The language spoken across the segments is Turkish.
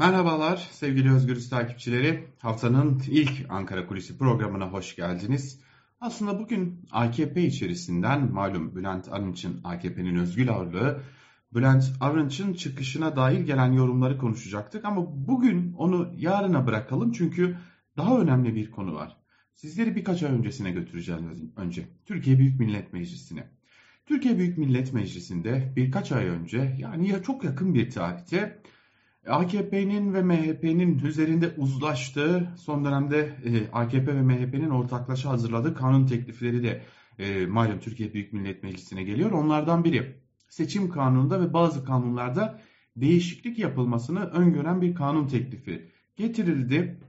Merhabalar sevgili Özgürüz takipçileri. Haftanın ilk Ankara Kulisi programına hoş geldiniz. Aslında bugün AKP içerisinden malum Bülent Arınç'ın AKP'nin özgül ağırlığı, Bülent Arınç'ın çıkışına dair gelen yorumları konuşacaktık ama bugün onu yarına bırakalım çünkü daha önemli bir konu var. Sizleri birkaç ay öncesine götüreceğim önce. Türkiye Büyük Millet Meclisi'ne. Türkiye Büyük Millet Meclisi'nde birkaç ay önce yani ya çok yakın bir tarihte AKP'nin ve MHP'nin üzerinde uzlaştığı son dönemde e, AKP ve MHP'nin ortaklaşa hazırladığı kanun teklifleri de e, malum Türkiye Büyük Millet Meclisi'ne geliyor. Onlardan biri seçim kanununda ve bazı kanunlarda değişiklik yapılmasını öngören bir kanun teklifi getirildi.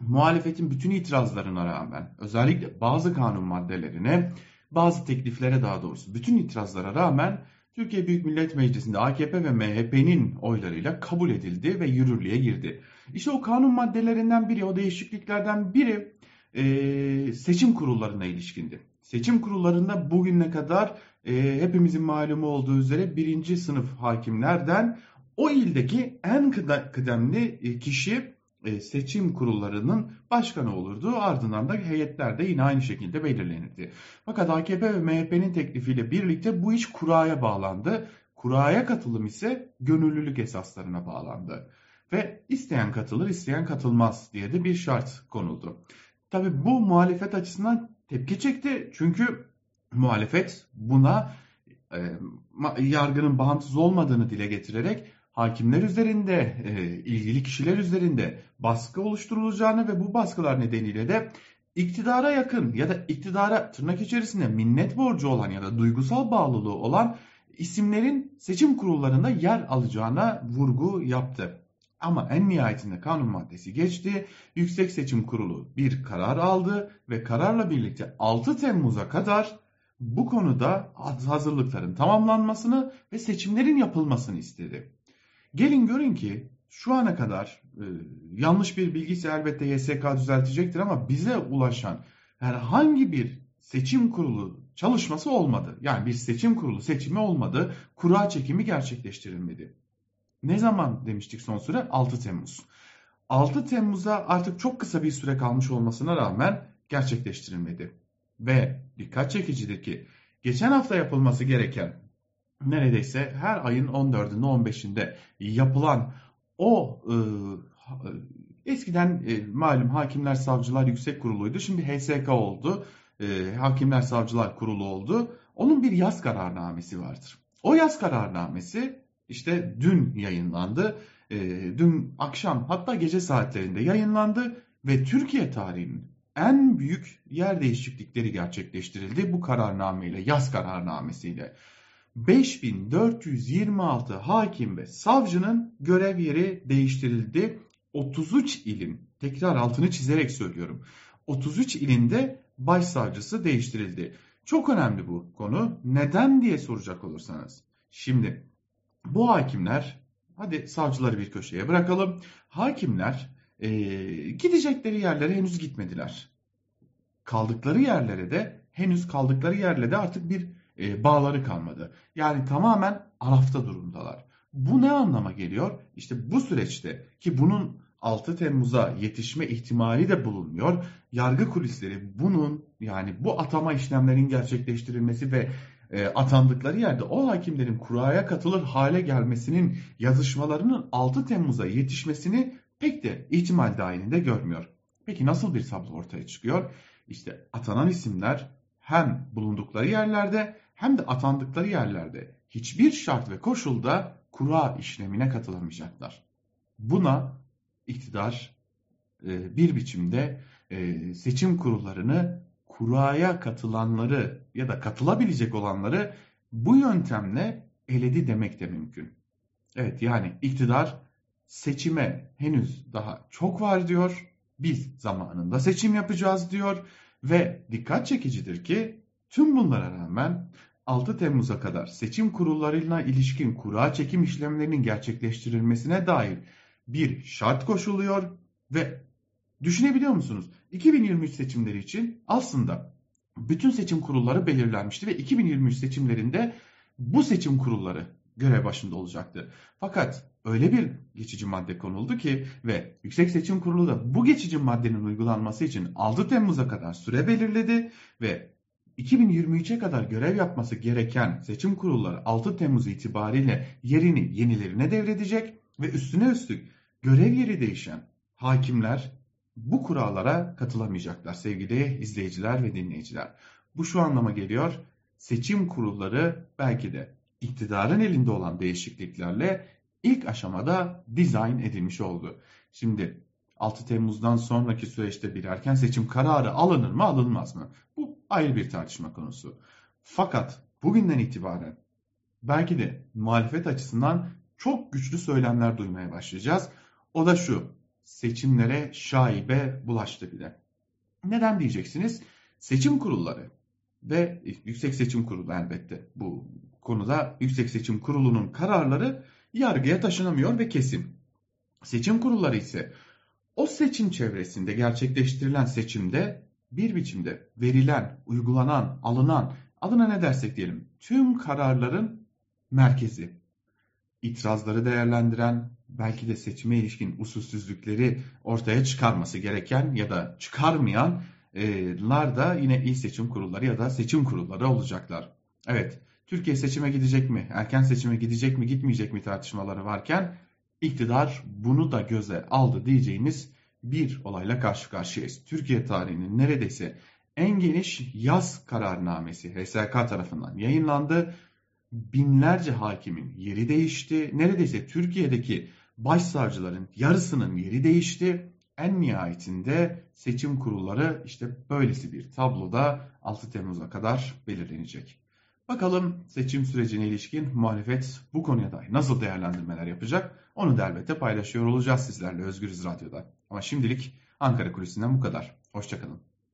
Muhalefetin bütün itirazlarına rağmen özellikle bazı kanun maddelerine bazı tekliflere daha doğrusu bütün itirazlara rağmen Türkiye Büyük Millet Meclisi'nde AKP ve MHP'nin oylarıyla kabul edildi ve yürürlüğe girdi. İşte o kanun maddelerinden biri, o değişikliklerden biri e, seçim kurullarına ilişkindi. Seçim kurullarında bugüne kadar e, hepimizin malumu olduğu üzere birinci sınıf hakimlerden o ildeki en kıdemli kişi e, seçim kurullarının başkanı olurdu. Ardından da heyetler de yine aynı şekilde belirlenirdi. Fakat AKP ve MHP'nin teklifiyle birlikte bu iş kuraya bağlandı. Kuraya katılım ise gönüllülük esaslarına bağlandı. Ve isteyen katılır, isteyen katılmaz diye de bir şart konuldu. Tabi bu muhalefet açısından tepki çekti. Çünkü muhalefet buna e, yargının bağımsız olmadığını dile getirerek hakimler üzerinde, e, ilgili kişiler üzerinde baskı oluşturulacağını ve bu baskılar nedeniyle de iktidara yakın ya da iktidara tırnak içerisinde minnet borcu olan ya da duygusal bağlılığı olan isimlerin seçim kurullarında yer alacağına vurgu yaptı. Ama en nihayetinde kanun maddesi geçti. Yüksek Seçim Kurulu bir karar aldı ve kararla birlikte 6 Temmuz'a kadar bu konuda hazırlıkların tamamlanmasını ve seçimlerin yapılmasını istedi. Gelin görün ki şu ana kadar e, yanlış bir bilgisi elbette YSK düzeltecektir ama bize ulaşan herhangi bir seçim kurulu çalışması olmadı. Yani bir seçim kurulu seçimi olmadı. Kura çekimi gerçekleştirilmedi. Ne zaman demiştik son süre? 6 Temmuz. 6 Temmuz'a artık çok kısa bir süre kalmış olmasına rağmen gerçekleştirilmedi. Ve dikkat çekicidir ki geçen hafta yapılması gereken neredeyse her ayın 14'ünde 15'inde yapılan o e, eskiden e, malum Hakimler Savcılar Yüksek Kurulu'ydu. Şimdi HSK oldu. E, Hakimler Savcılar Kurulu oldu. Onun bir yaz kararnamesi vardır. O yaz kararnamesi işte dün yayınlandı. E, dün akşam hatta gece saatlerinde yayınlandı ve Türkiye tarihinin en büyük yer değişiklikleri gerçekleştirildi bu kararnameyle, yaz kararnamesiyle. 5426 hakim ve savcının görev yeri değiştirildi. 33 ilin, tekrar altını çizerek söylüyorum. 33 ilinde başsavcısı değiştirildi. Çok önemli bu konu. Neden diye soracak olursanız. Şimdi bu hakimler, hadi savcıları bir köşeye bırakalım. Hakimler e, gidecekleri yerlere henüz gitmediler. Kaldıkları yerlere de henüz kaldıkları yerle de artık bir e, bağları kalmadı. Yani tamamen arafta durumdalar. Bu ne anlama geliyor? İşte bu süreçte ki bunun 6 Temmuz'a yetişme ihtimali de bulunuyor. Yargı kulisleri bunun yani bu atama işlemlerin gerçekleştirilmesi ve e, atandıkları yerde o hakimlerin kuraya katılır hale gelmesinin yazışmalarının 6 Temmuz'a yetişmesini pek de ihtimal dahilinde görmüyor. Peki nasıl bir tablo ortaya çıkıyor? İşte atanan isimler hem bulundukları yerlerde hem de atandıkları yerlerde hiçbir şart ve koşulda kura işlemine katılamayacaklar. Buna iktidar e, bir biçimde e, seçim kurullarını kuraya katılanları ya da katılabilecek olanları bu yöntemle eledi demek de mümkün. Evet yani iktidar seçime henüz daha çok var diyor. Biz zamanında seçim yapacağız diyor ve dikkat çekicidir ki tüm bunlara rağmen 6 Temmuz'a kadar seçim kurullarıyla ilişkin kura çekim işlemlerinin gerçekleştirilmesine dair bir şart koşuluyor ve düşünebiliyor musunuz? 2023 seçimleri için aslında bütün seçim kurulları belirlenmişti ve 2023 seçimlerinde bu seçim kurulları görev başında olacaktı. Fakat öyle bir geçici madde konuldu ki ve Yüksek Seçim Kurulu da bu geçici maddenin uygulanması için 6 Temmuz'a kadar süre belirledi ve 2023'e kadar görev yapması gereken seçim kurulları 6 Temmuz itibariyle yerini yenilerine devredecek ve üstüne üstlük görev yeri değişen hakimler bu kurallara katılamayacaklar sevgili izleyiciler ve dinleyiciler. Bu şu anlama geliyor. Seçim kurulları belki de iktidarın elinde olan değişikliklerle ilk aşamada dizayn edilmiş oldu. Şimdi 6 Temmuz'dan sonraki süreçte bir erken seçim kararı alınır mı alınmaz mı? Bu ayrı bir tartışma konusu. Fakat bugünden itibaren belki de muhalefet açısından çok güçlü söylemler duymaya başlayacağız. O da şu, seçimlere şaibe bulaştı bile. Neden diyeceksiniz? Seçim kurulları ve Yüksek Seçim Kurulu elbette bu konuda Yüksek Seçim Kurulu'nun kararları yargıya taşınamıyor ve kesin. Seçim kurulları ise o seçim çevresinde gerçekleştirilen seçimde bir biçimde verilen, uygulanan, alınan, adına ne dersek diyelim tüm kararların merkezi. İtirazları değerlendiren, belki de seçime ilişkin usulsüzlükleri ortaya çıkarması gereken ya da çıkarmayanlar da yine il seçim kurulları ya da seçim kurulları olacaklar. Evet, Türkiye seçime gidecek mi, erken seçime gidecek mi, gitmeyecek mi tartışmaları varken iktidar bunu da göze aldı diyeceğimiz bir olayla karşı karşıyayız. Türkiye tarihinin neredeyse en geniş yaz kararnamesi HSK tarafından yayınlandı. Binlerce hakimin yeri değişti. Neredeyse Türkiye'deki başsavcıların yarısının yeri değişti. En nihayetinde seçim kurulları işte böylesi bir tabloda 6 Temmuz'a kadar belirlenecek. Bakalım seçim sürecine ilişkin muhalefet bu konuya dair nasıl değerlendirmeler yapacak? Onu da elbette paylaşıyor olacağız sizlerle Özgürüz Radyo'da. Ama şimdilik Ankara Kulisi'nden bu kadar. Hoşçakalın.